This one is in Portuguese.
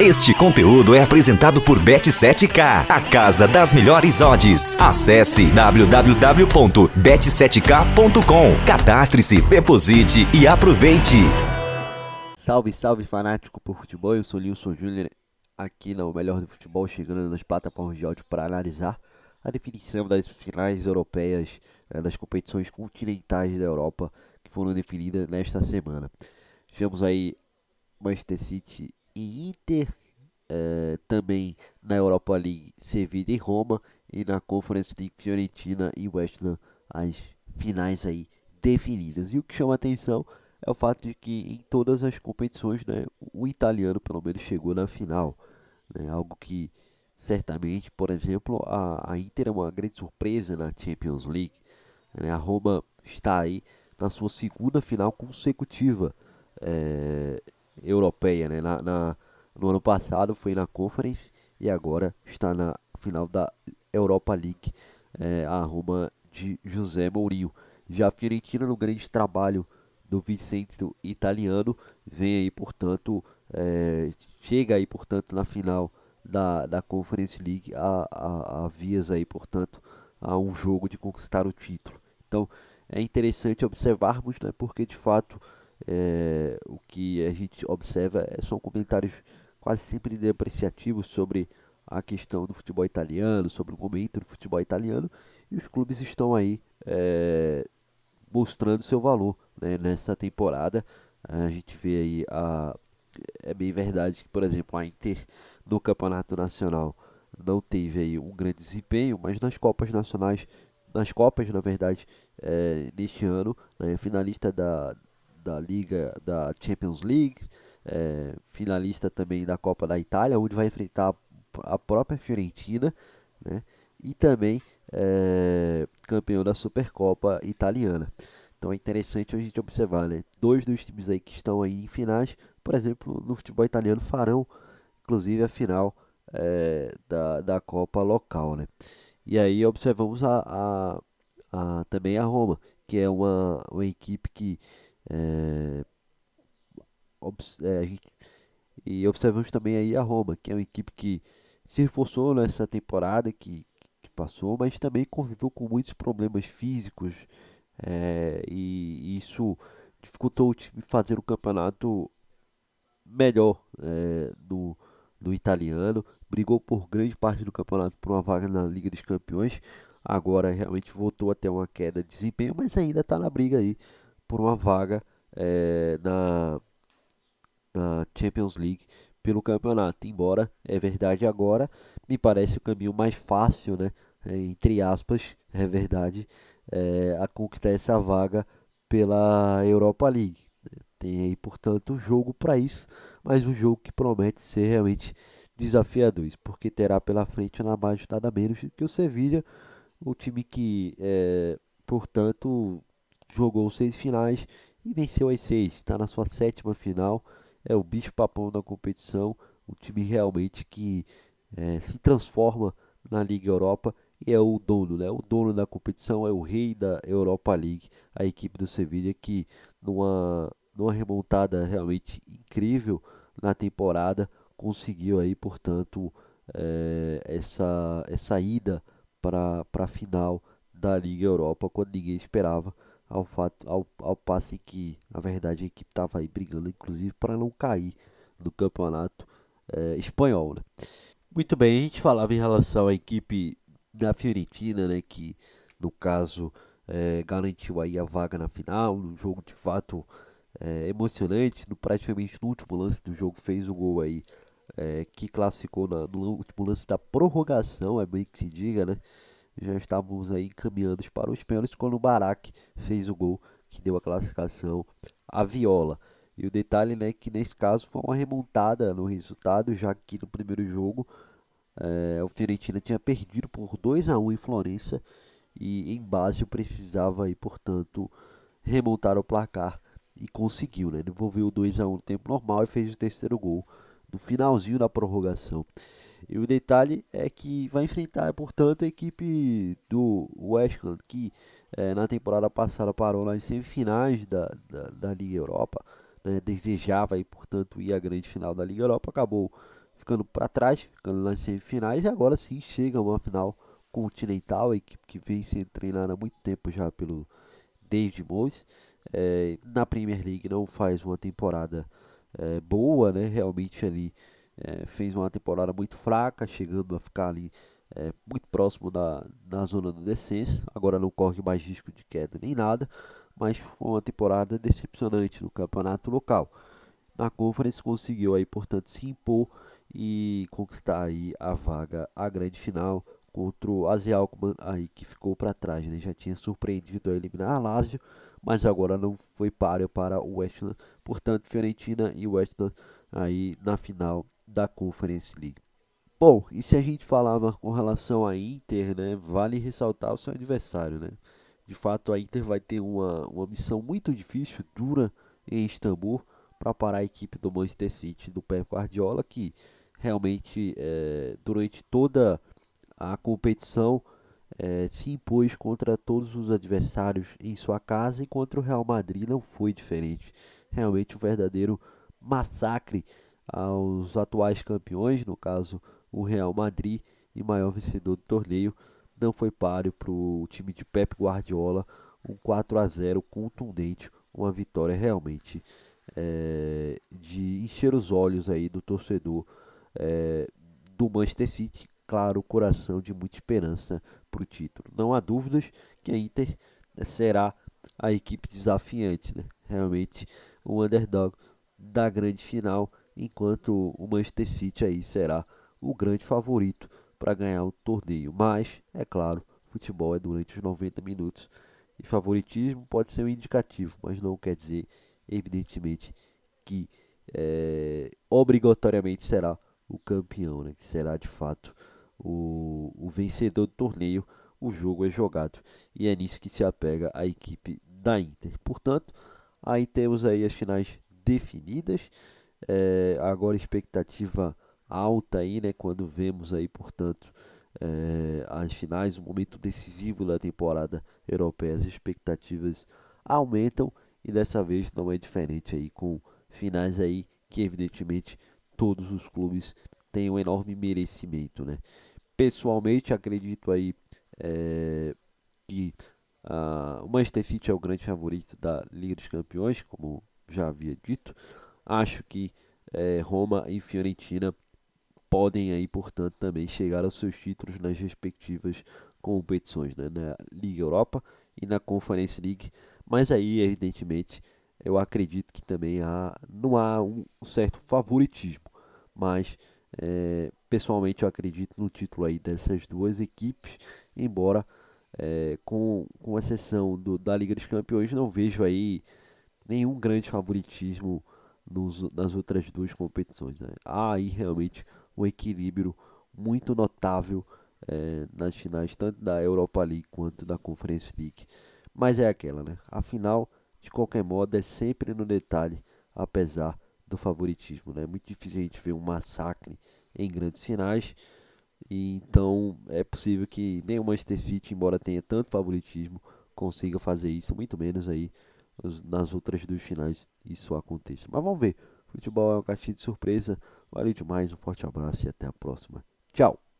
Este conteúdo é apresentado por Bet7k, a casa das melhores odds. Acesse www.bet7k.com. Cadastre-se, deposite e aproveite. Salve, salve fanático por futebol. Eu sou Nilson Júnior, aqui no Melhor do Futebol, chegando nas plataformas de áudio para analisar a definição das finais europeias eh, das competições continentais da Europa que foram definidas nesta semana. Tivemos aí Manchester City e Inter, eh, também na Europa League, Sevilla e Roma, e na Conference League, Fiorentina e West Ham, as finais aí definidas. E o que chama atenção é o fato de que em todas as competições, né, o italiano pelo menos chegou na final, né, algo que certamente, por exemplo, a, a Inter é uma grande surpresa na Champions League. Né, a Roma está aí na sua segunda final consecutiva é, europeia, né? Na, na, no ano passado foi na Conference e agora está na final da Europa League, é, a Roma de José Mourinho. Já a Fiorentina no grande trabalho do Vicente italiano vem aí, portanto, é, chega aí, portanto, na final da, da Conference League a, a, a vias aí, portanto, a um jogo de conquistar o título. Então, é interessante observarmos, né, porque de fato é, o que a gente observa é, são comentários quase sempre depreciativos sobre a questão do futebol italiano, sobre o momento do futebol italiano, e os clubes estão aí é, mostrando seu valor né, nessa temporada. A gente vê aí a é bem verdade que, por exemplo, a Inter no Campeonato Nacional não teve aí um grande desempenho, mas nas Copas Nacionais, nas Copas, na verdade, é, neste ano, né, finalista da, da Liga da Champions League, é, finalista também da Copa da Itália, onde vai enfrentar a própria Fiorentina, né? E também é, campeão da Supercopa italiana. Então é interessante a gente observar, né? Dois dos times aí que estão aí em finais, por exemplo, no futebol italiano farão, inclusive a final é, da, da Copa local, né? E aí observamos a, a, a também a Roma, que é uma, uma equipe que é, é, e observamos também aí a Roma, que é uma equipe que se reforçou nessa temporada que, que passou, mas também conviveu com muitos problemas físicos é, e, isso dificultou o time fazer o campeonato melhor é, no, no italiano. Brigou por grande parte do campeonato por uma vaga na Liga dos Campeões. Agora realmente voltou a ter uma queda de desempenho, mas ainda está na briga aí por uma vaga é, na, na Champions League pelo campeonato. Embora é verdade agora, me parece o caminho mais fácil, né? Entre aspas, é verdade, é, a conquistar essa vaga pela Europa League. Tem aí, portanto, um jogo para isso, mas um jogo que promete ser realmente desafiador, porque terá pela frente na base nada menos que o Sevilla, o time que, é, portanto, jogou seis finais e venceu as seis. Está na sua sétima final. É o bicho papão da competição. Um time realmente que é, se transforma na Liga Europa e é o dono, né? O dono da competição é o rei da Europa League, a equipe do Sevilla que numa, numa remontada realmente incrível na temporada conseguiu aí, portanto, é, essa, essa ida para a final da Liga Europa quando ninguém esperava ao, fato, ao, ao passe que, na verdade, a equipe estava aí brigando, inclusive, para não cair no campeonato é, espanhol. Né? Muito bem, a gente falava em relação à equipe da Fiorentina, né, que no caso é, garantiu aí a vaga na final, um jogo de fato é, emocionante, no, praticamente no último lance do jogo fez o gol aí é, que classificou na, no último lance da prorrogação, é bem que se diga, né? Já estávamos aí encaminhando para os pênaltis quando o Barak fez o gol que deu a classificação à Viola. E o detalhe né, que nesse caso foi uma remontada no resultado, já que no primeiro jogo é, o Fiorentina tinha perdido por 2 a 1 em Florença e em base precisava aí, portanto, remontar o placar e conseguiu, né? Devolveu 2 a 1 no tempo normal e fez o terceiro gol no finalzinho da prorrogação. E o detalhe é que vai enfrentar, portanto, a equipe do West Ham, que é, na temporada passada parou nas semifinais da, da, da Liga Europa, né, desejava e, portanto, ir à grande final da Liga Europa, acabou ficando para trás, ficando nas semifinais e agora sim chega uma final continental, a equipe que vem sendo treinada há muito tempo já pelo David Moyes. É, na Premier League não faz uma temporada é, boa, né? Realmente ali é, fez uma temporada muito fraca, chegando a ficar ali é, muito próximo da, da zona do descenso. Agora não corre mais risco de queda nem nada, mas foi uma temporada decepcionante no campeonato local. Na Conference conseguiu aí, portanto, se impor e conquistar aí a vaga à grande final contra o Aze Alkmaar aí que ficou para trás, né? Já tinha surpreendido a eliminar a Lazio, mas agora não foi páreo para o West Ham. Portanto, Fiorentina e West Ham aí na final da Conference League. Bom, e se a gente falava com relação à Inter, né, vale ressaltar o seu adversário, né? De fato, a Inter vai ter uma, uma missão muito difícil, dura em Istambul, para parar a equipe do Manchester City, do Pep Guardiola, que realmente é, durante toda a competição é, se impôs contra todos os adversários em sua casa e contra o Real Madrid não foi diferente. Realmente um verdadeiro massacre aos atuais campeões, no caso o Real Madrid e maior vencedor do torneio, não foi páreo para o time de Pep Guardiola, um 4 a 0 contundente, uma vitória realmente é, de encher os olhos aí do torcedor é, do Manchester City, claro, o coração de muita esperança para o título. Não há dúvidas que a Inter né, será a equipe desafiante, né? realmente o underdog da grande final, enquanto o Manchester City aí será o grande favorito para ganhar o torneio. Mas, é claro, futebol é durante os 90 minutos e favoritismo pode ser um indicativo, mas não quer dizer, evidentemente, que é, obrigatoriamente será o campeão, né? que será de fato o, o vencedor do torneio. O jogo é jogado e é nisso que se apega a equipe da Inter. Portanto, aí temos aí as finais definidas. É, agora expectativa alta aí, né? Quando vemos aí, portanto, é, as finais, o momento decisivo da temporada europeia, as expectativas aumentam e dessa vez não é diferente aí com finais aí que evidentemente todos os clubes têm um enorme merecimento, né? Pessoalmente acredito aí é, que uh, o Manchester City é o grande favorito da Liga dos Campeões, como já havia dito. Acho que é, Roma e Fiorentina podem aí, portanto, também chegar aos seus títulos nas respectivas competições, né? na Liga Europa e na Conference League. Mas aí, evidentemente, eu acredito que também há, não há um certo favoritismo, mas é, pessoalmente eu acredito no título aí dessas duas equipes, embora é, com, com exceção do, da Liga dos Campeões não vejo aí nenhum grande favoritismo nos, nas outras duas competições. Né? Há aí realmente um equilíbrio muito notável é, nas finais, tanto da Europa League quanto da Conference League. Mas é aquela, né? Afinal, de qualquer modo, é sempre no detalhe, apesar do favoritismo. Né? É muito difícil a gente ver um massacre em grandes finais. E então é possível que nem o Manchester City, embora tenha tanto favoritismo, consiga fazer isso, muito menos aí nas outras duas finais isso aconteça. Mas vamos ver. Futebol é um caixinha de surpresa. Valeu demais, um forte abraço e até a próxima. Tchau!